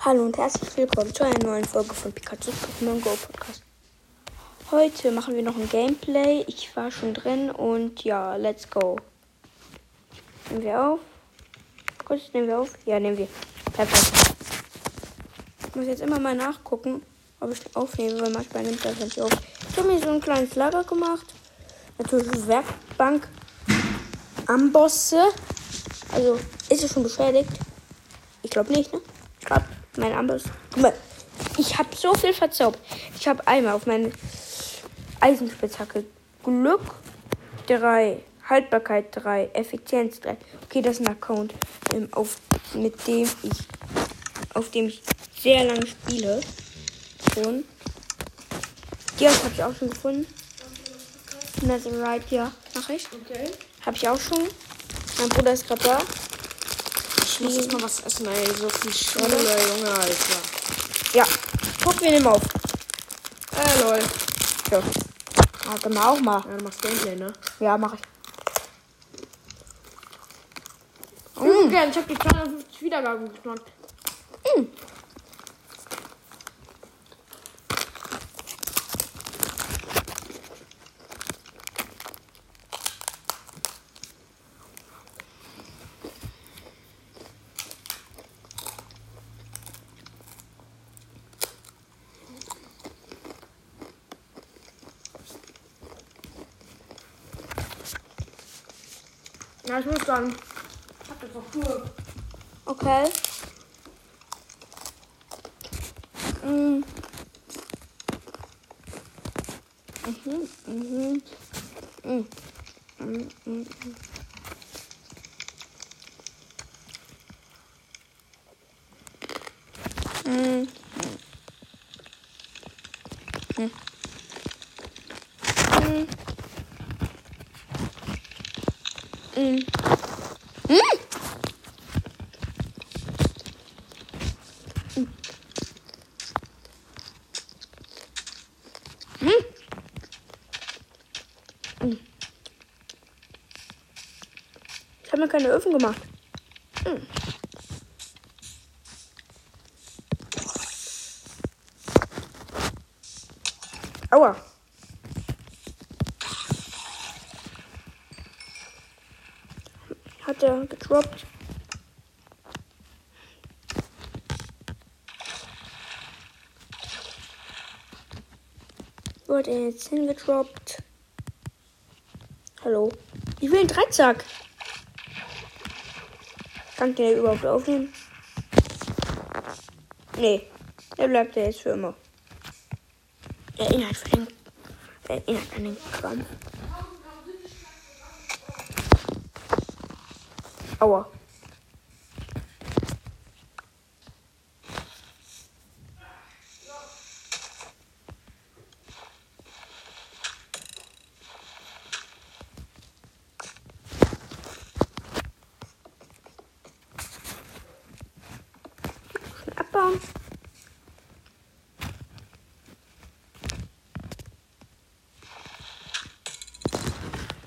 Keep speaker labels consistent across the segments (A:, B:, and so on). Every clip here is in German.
A: Hallo und herzlich willkommen zu einer neuen Folge von Pikachu's Pokémon Go Podcast. Heute machen wir noch ein Gameplay. Ich war schon drin und ja, let's go. Nehmen wir auf. Kurz, nehmen wir auf? Ja, nehmen wir. Perfekt. Ich muss jetzt immer mal nachgucken, ob ich aufnehme, weil manchmal nimmt das nicht auf. Ich habe mir so ein kleines Lager gemacht. Natürlich Werkbank. Ambosse. Also, ist es schon beschädigt? Ich glaube nicht, ne? Ich glaube, mein Amboss. Guck mal, ich habe so viel verzaubert. Ich habe einmal auf meine Eisenspitzhacke Glück 3, Haltbarkeit 3, Effizienz 3. Okay, das ist ein Account, ähm, auf, mit dem ich, auf dem ich sehr lange spiele. Schon. Dias habe ich auch schon gefunden. Netherite, ja, mach ich.
B: Okay.
A: Habe ich auch schon. Mein Bruder ist gerade da.
B: Ich muss jetzt mal was essen, ey. So viel Schule, Junge, Alter.
A: Ja, guck, wir nehmen auf.
B: Äh, lol.
A: Ja. Ah, wir auch mal.
B: Ja, du machst Gameplay, ne?
A: Ja, mach ich.
B: Mhm. Gern, ich hab die 250 Wiedergaben geknackt. Ich muss dann. Das doch cool.
A: Okay. Mm. Mhm, mhm. Mm. Mm, mm, mm. Mm. Mm. Mm. Mm. Mm. Ich habe mir keine Öfen gemacht. Hm. Aua. Hat er gedroppt? Wo hat er jetzt hingedroppt? Hallo? Ich will einen Dreizack. Kann den überhaupt aufnehmen? Nee, der bleibt ja jetzt für immer. Erinnert, für den, erinnert an den Kram. Aua.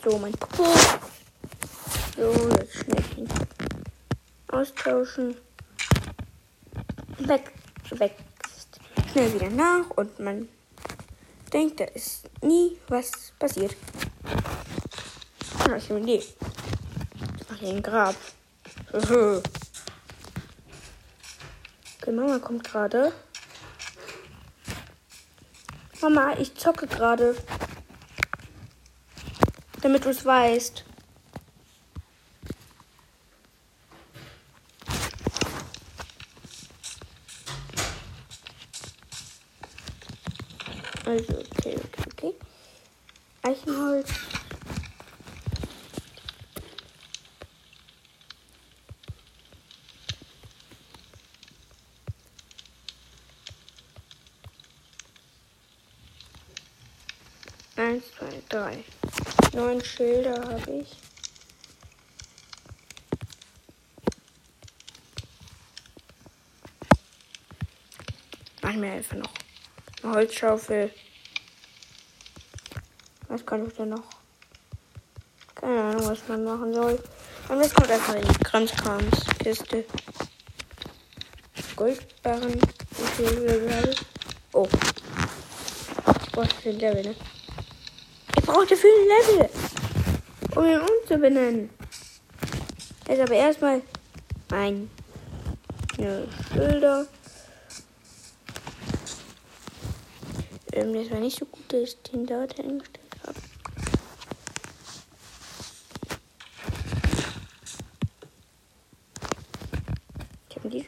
A: So, mein Popo. So, jetzt schnell hin. Austauschen. Weg, weg. Schnell wieder nach und man denkt, da ist nie was passiert. Ja, ich Idee. Ich mache hier ein Grab. okay, Mama kommt gerade. Mama, ich zocke gerade. Damit du es weißt. Also, okay, okay, okay. Eichenholz. Eins, zwei, drei. Neun Schilder habe ich. Mach mir einfach noch Holzschaufel. Was kann ich denn noch? Keine Ahnung, was man machen soll. Und das kommt einfach in die Kranzkramskiste. Goldbarren. Oh. Brauche für ein Level, ne? Ich brauche dafür ein Level. Um ihn umzubenennen. Jetzt aber erstmal mein Schilder. Das war nicht so gut, dass ich den dort hingestellt habe. Ich habe die.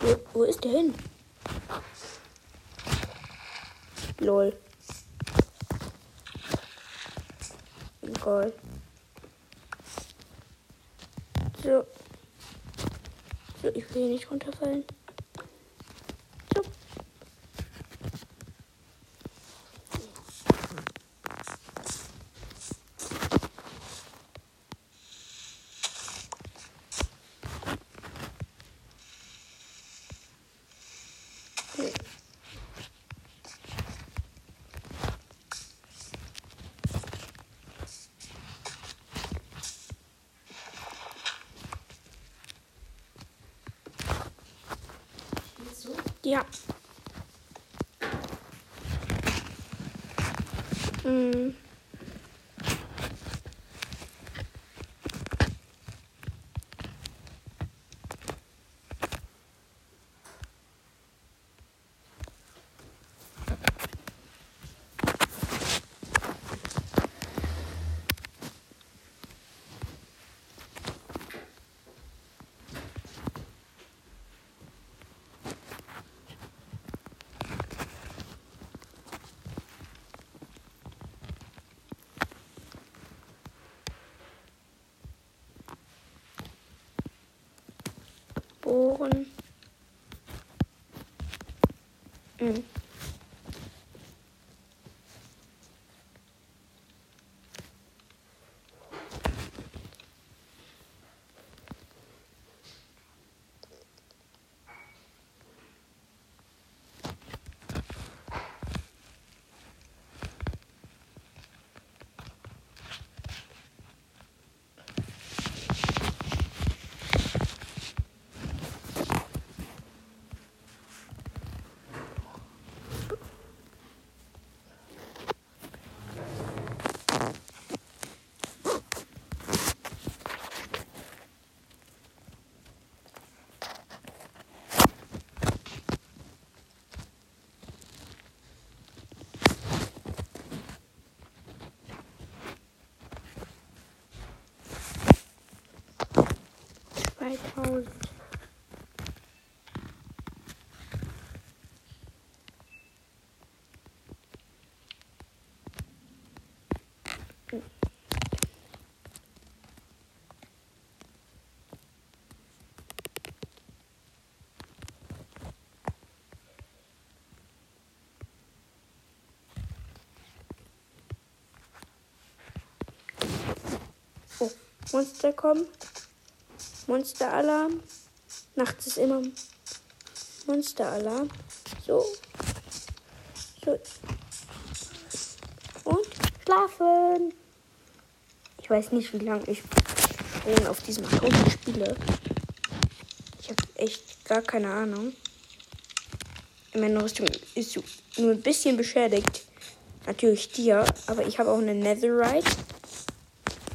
A: Wo, wo ist der hin? Lol. Egal. So. So, ich will hier nicht runterfallen. So. Nee. Ja. Bohren. 3000. Oh, Monster kommen. Monsteralarm. Nachts ist immer Monsteralarm. So. So. Und schlafen. Ich weiß nicht, wie lange ich schon auf diesem Account spiele. Ich habe echt gar keine Ahnung. Meine Rüstung ist nur ein bisschen beschädigt. Natürlich dir, aber ich habe auch eine Netherite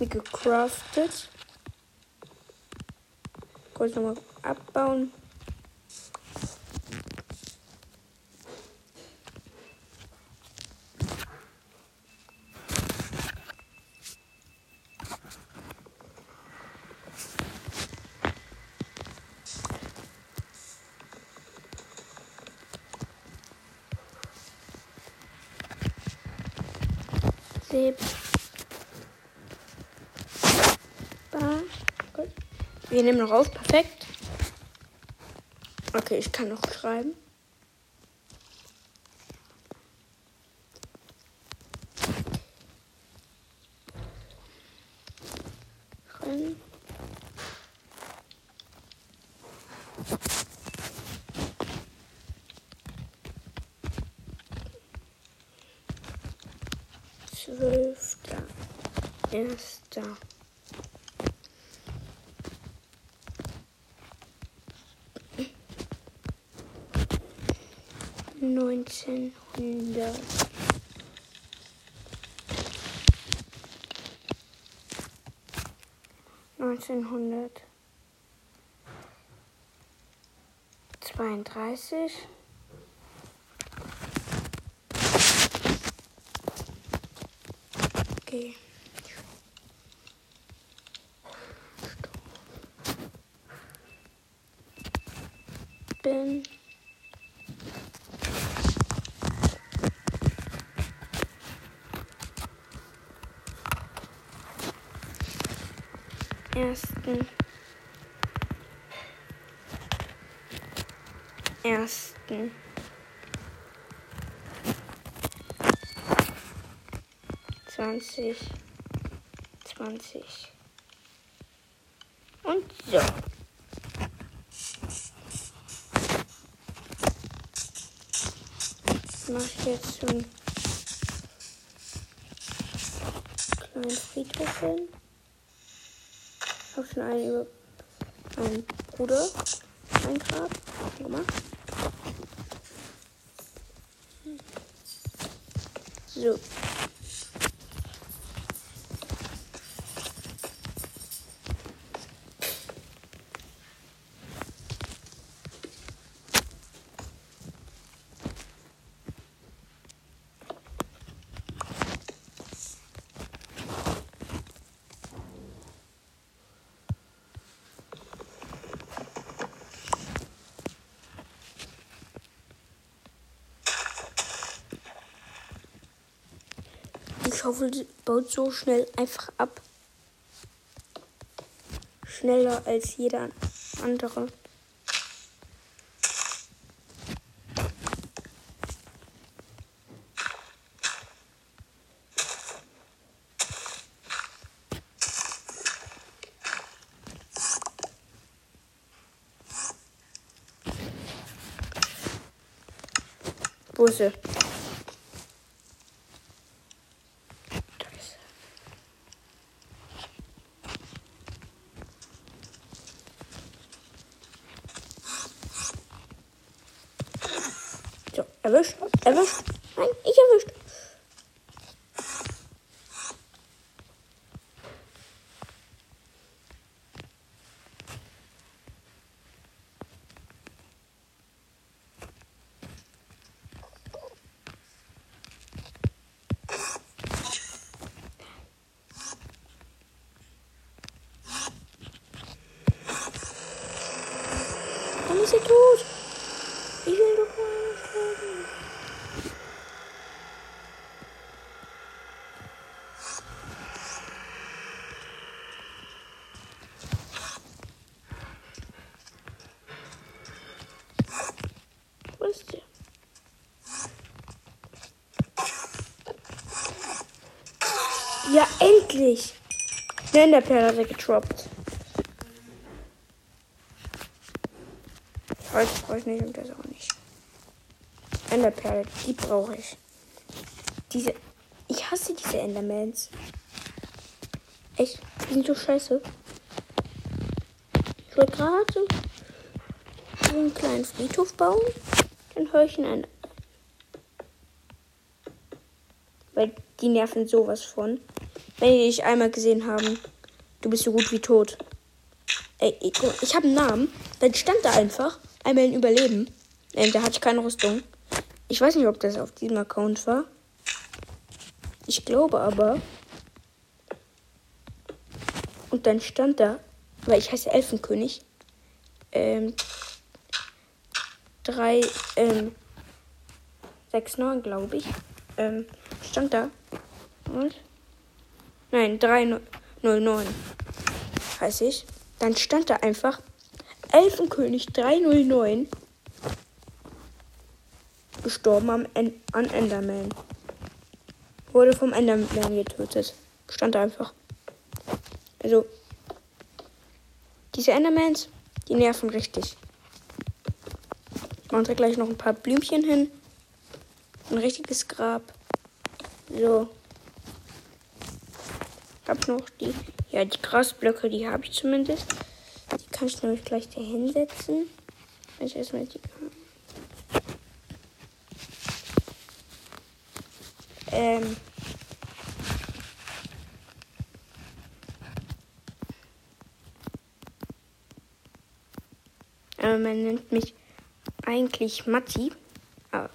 A: mir gecraftet. Kurz nochmal abbauen. Seb. Bar. Gut. Wir nehmen noch auf. Perfekt. Okay, ich kann noch schreiben. Schreiben. Zwölfter. Erster. Neunzehnhundert. Neunzehnhundert. Zweiunddreißig. Okay. Bin. Ersten. Ersten. Zwanzig. Zwanzig. Und so. ich jetzt einen kleinen Friedhof hin. Schon einen über meinen Bruder Grab gemacht. So. Schaufel baut so schnell einfach ab. Schneller als jeder andere. Wo? Erwischt, erwischt. Nein, ich erwischt. Dann ist er tot. Ich will doch mal sterben. Wo ist der? Ja, endlich! Nein, der Perl hat er getroppt. Holz brauche ich nicht und das auch nicht. Enderperle, die brauche ich. Diese. Ich hasse diese Endermans. Echt, die sind so scheiße. Ich wollte gerade einen kleinen Friedhof bauen. Dann höre ich einen Ender. Weil die nerven sowas von. Wenn die dich einmal gesehen haben, du bist so gut wie tot. Ey, ich, ich habe einen Namen. Dann stand da einfach einmal in Überleben. Ähm, da hatte ich keine Rüstung. Ich weiß nicht, ob das auf diesem Account war. Ich glaube aber. Und dann stand da, weil ich heiße Elfenkönig. Ähm. 3, ähm. 6, 9, glaube ich. Ähm, stand da. Und? Nein, 309 heiße ich. Dann stand da einfach Elfenkönig 309 gestorben am en an Enderman. Wurde vom Enderman getötet. Stand da einfach. Also, diese Endermans, die nerven richtig. Ich mache da gleich noch ein paar Blümchen hin. Ein richtiges Grab. So habe noch die, ja, die Grasblöcke, die habe ich zumindest. Die kann ich nämlich gleich da hinsetzen. Ich ich erstmal die. Ähm. Aber man nennt mich eigentlich Matti. Aber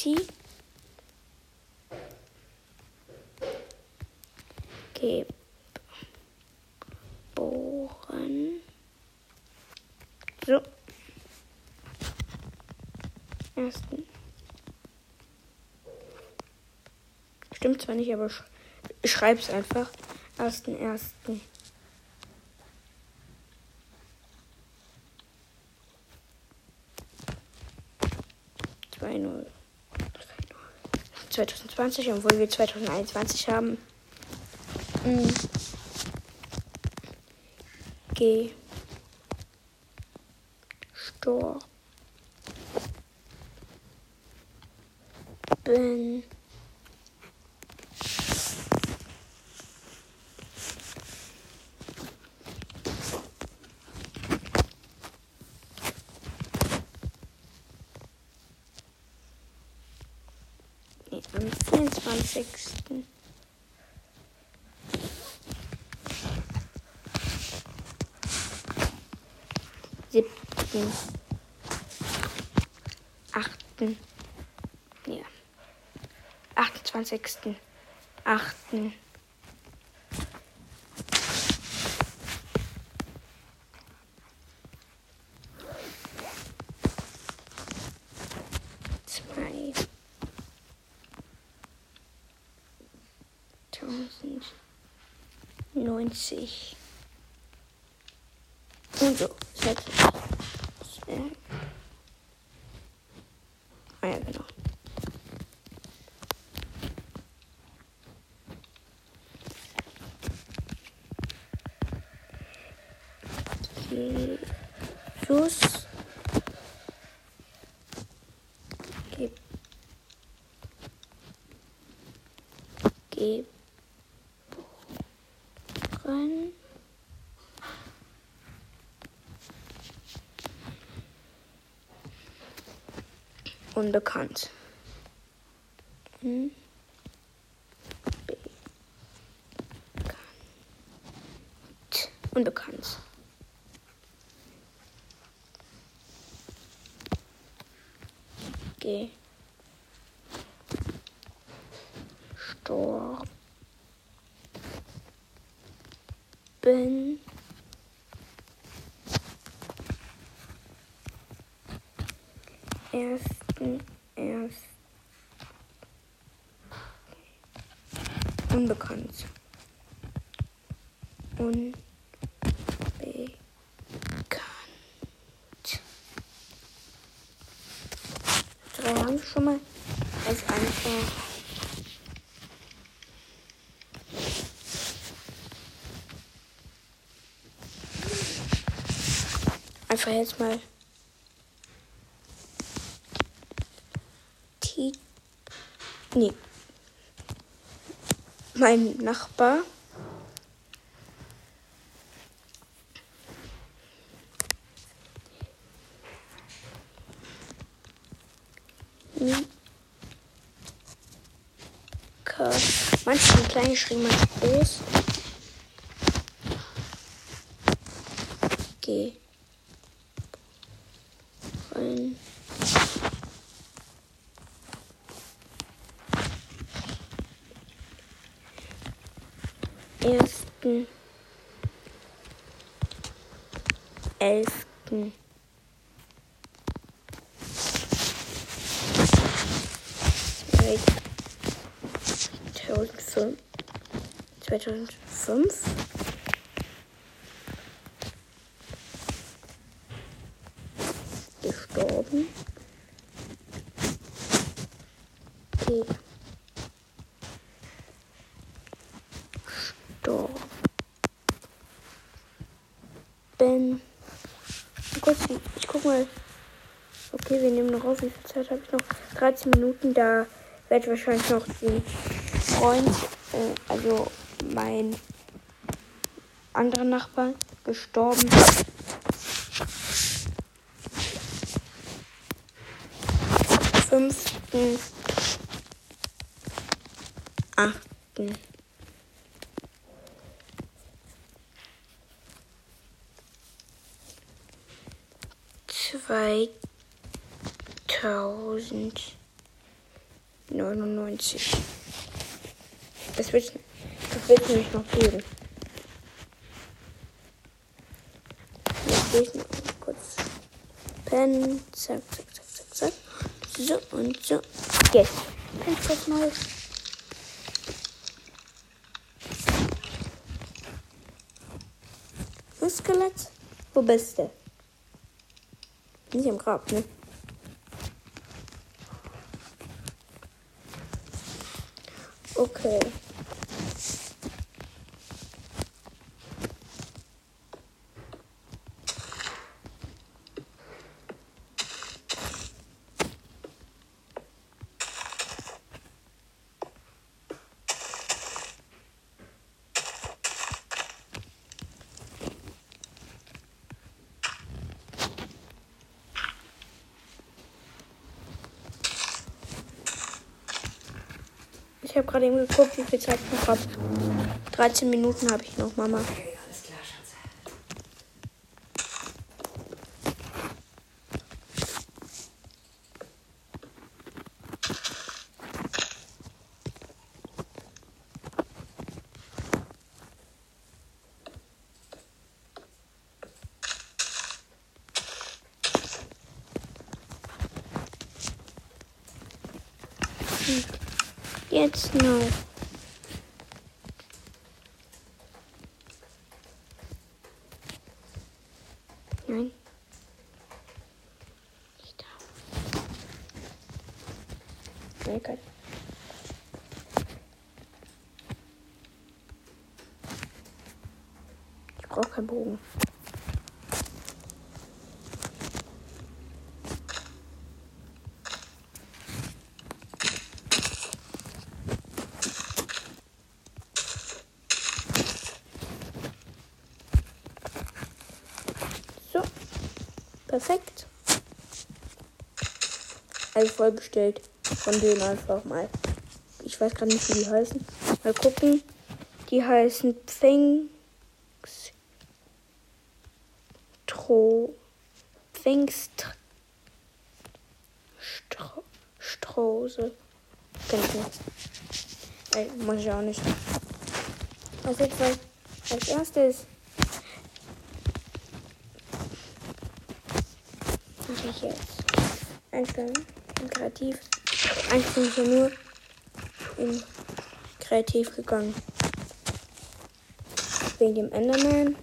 A: Matti. Geboren. So. Ersten. Stimmt zwar nicht, aber sch schreib's einfach. Ersten, ersten. Zwei null. 2020, obwohl wir 2021 haben. Mhm. G. 24. Siebten. Achten. Ja. 28. Achten. Neunzig. Und so, sechs. Ah ja, genau. Unbekannt. Hm? Unbekannt. G. unbekannt. Unbekannt. Drei haben wir schon mal. als einfach. Einfach jetzt mal Nee. Mein Nachbar. Manche sind klein geschrieben, manche groß. Ersten, elften, zweitausendfünf, zweitausendfünf, gestorben. Okay. Zeit habe ich noch 13 Minuten. Da werde ich wahrscheinlich noch den Freund, äh, also mein anderer Nachbar, gestorben. Fünften, achten. Zwei 1099. Das wird, nämlich noch geben. Jetzt gehe ich noch kurz. Pen, zack, zack, zack, zack, zack. So und so. Jetzt. Pen, zack, mal. Skelett, wo bist du? Nicht im Grab, ne? Okay. Ich habe gerade eben geguckt, wie viel Zeit ich noch habe. 13 Minuten habe ich noch, Mama.
B: Okay, alles klar, Schatz.
A: Jetzt noch. Nein. Nicht da. Nein, kein. Ich brauche keinen Bogen. So. Perfekt. Also vollgestellt. Von denen einfach mal. Ich weiß gerade nicht, wie die heißen. Mal gucken. Die heißen Pfingst. Tro. Pfingst. Stro Strose. Kenn ich nicht. Ey, muss ich auch nicht. Was jetzt als, als erstes mache ich jetzt einstellen in kreativ. Eigentlich bin ich ja nur in kreativ gegangen. Wegen dem Enderman.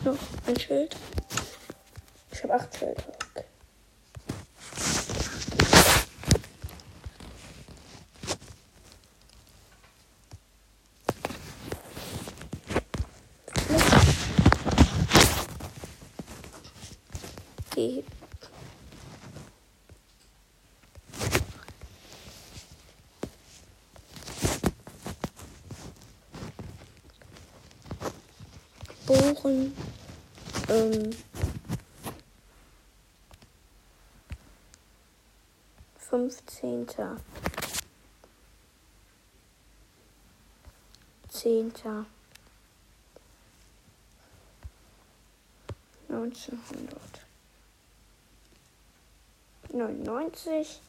A: Ich noch ein Schild? Ich habe acht Schilder. Okay. Bohren. Ähm, 15. Zehnter. 1999.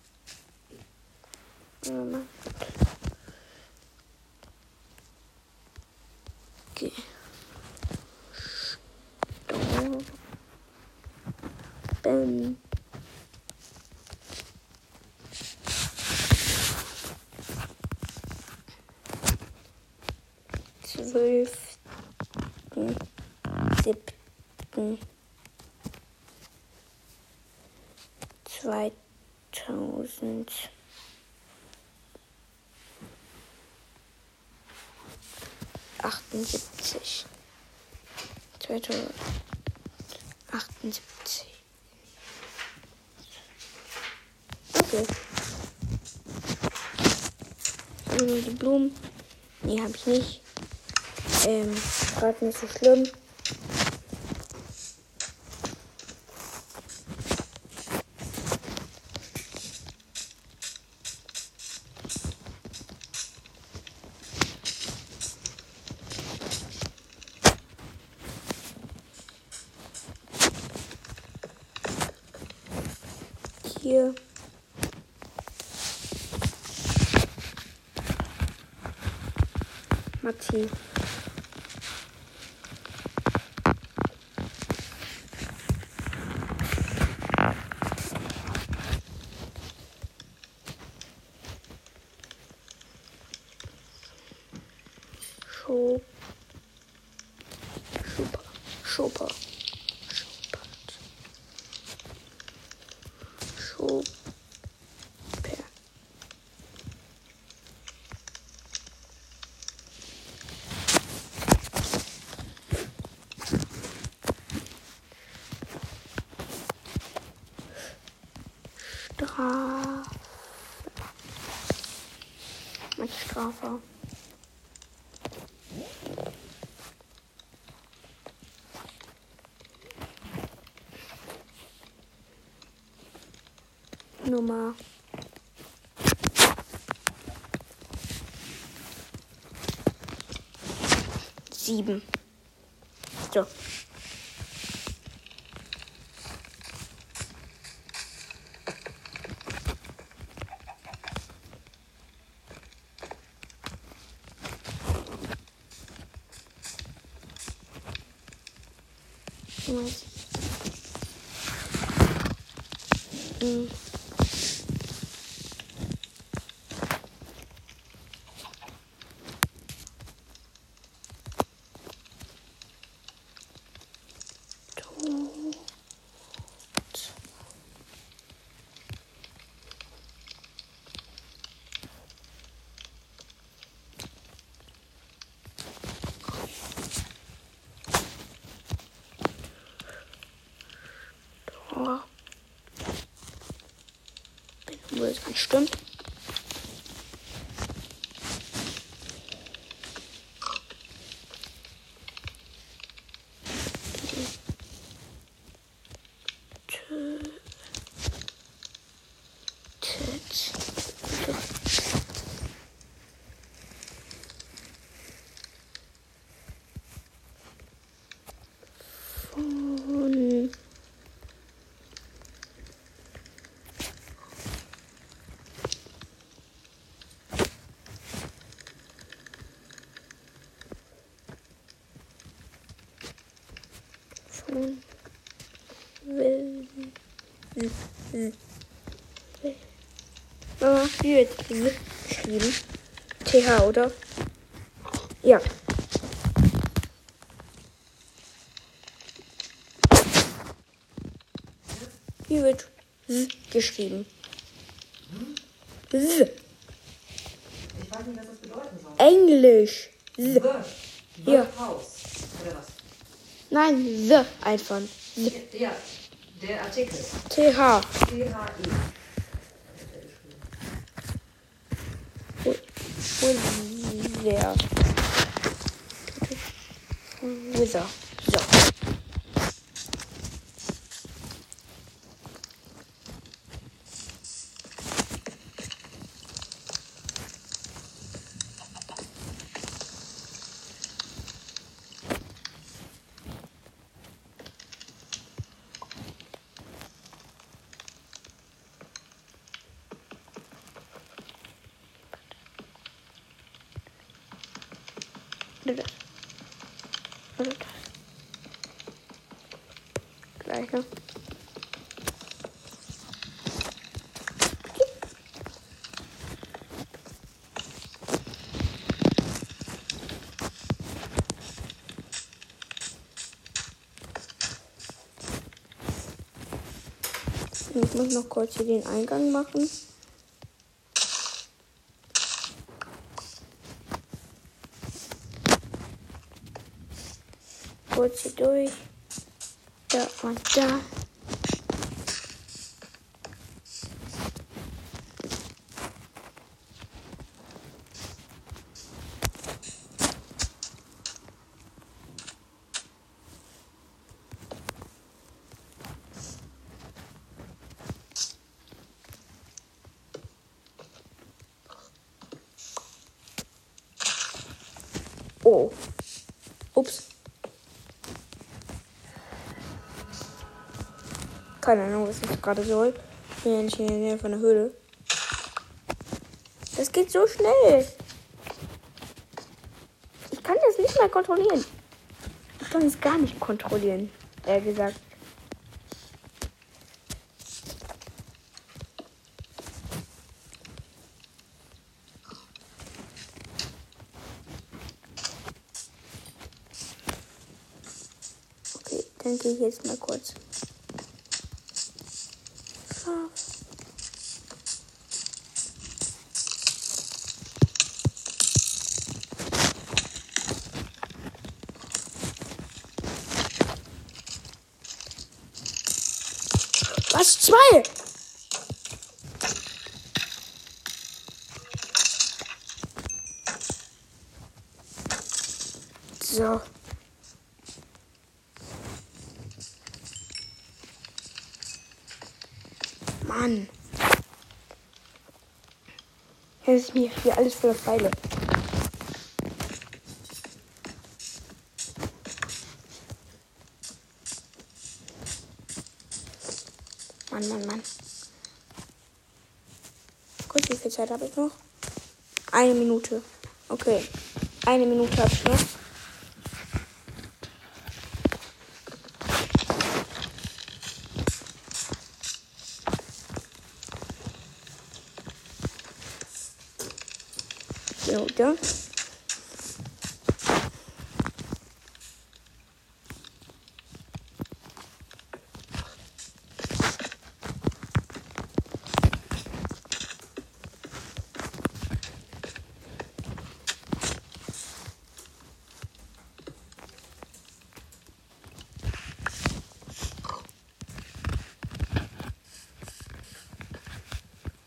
A: 78. 2078. Okay. Haben wir die Blumen? Nee, habe ich nicht. Ähm, gerade nicht so schlimm. Hier. Maxi. Nummer sieben. So. Nummer sieben. Mm. Tot. Tor. Wo es ganz stimmt. Von von will Mama, wie wird geschrieben? TH, oder? Ja. Wie wird geschrieben? W.
C: Ich weiß nicht, was das bedeuten soll.
A: Englisch.
C: The
A: Ja.
C: House.
A: Nein, The einfach. W.
C: Ja, der Artikel.
A: TH.
C: T-H-I.
A: Wither. Wither. So. Oder das. Oder das. Gleiche. Ich muss noch kurz hier den Eingang machen. Kurz hier durch. Da und da. Oh. Ups. Keine Ahnung, was das gerade soll. Ich bin ja nicht in der Nähe von der Höhle. Das geht so schnell. Ich kann das nicht mal kontrollieren. Ich kann es gar nicht kontrollieren, eher gesagt. Okay, dann gehe ich jetzt mal kurz. Scharf. Was? Zwei? So. Mann. Jetzt ist mir hier alles voller Pfeile. Mann, Mann, Mann. Gut, wie viel Zeit habe ich noch? Eine Minute. Okay. Eine Minute habe ich noch. Minute.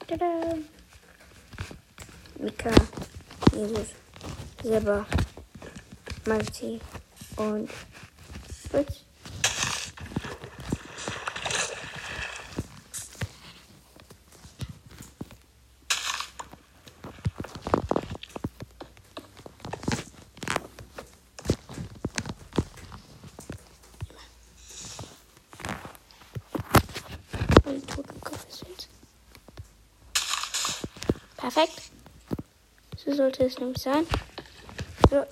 A: Tada! Mika, Jesus, Silber, Multi und Fritz. Perfekt. So sollte es nämlich sein. So.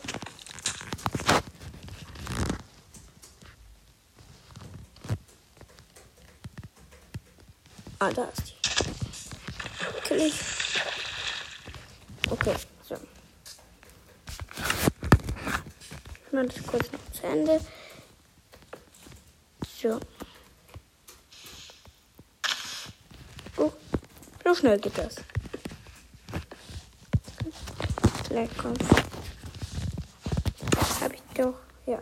A: Ah, da ist die. Kill. Okay, so. Ich mache das kurz noch zu Ende. So. Oh, so schnell geht das. Kommt. Habe ich doch. Ja.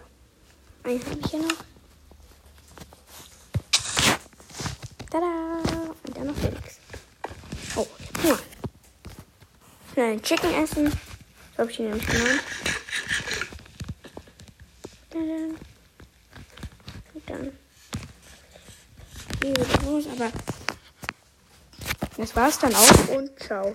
A: Einen habe ich hier noch. Tada! Und dann noch Felix. Oh, ja. Schnell ein Chicken essen. So habe ich ihn nämlich genannt. Dann. Und dann. Hier wieder los, aber. Das war's dann auch und ciao.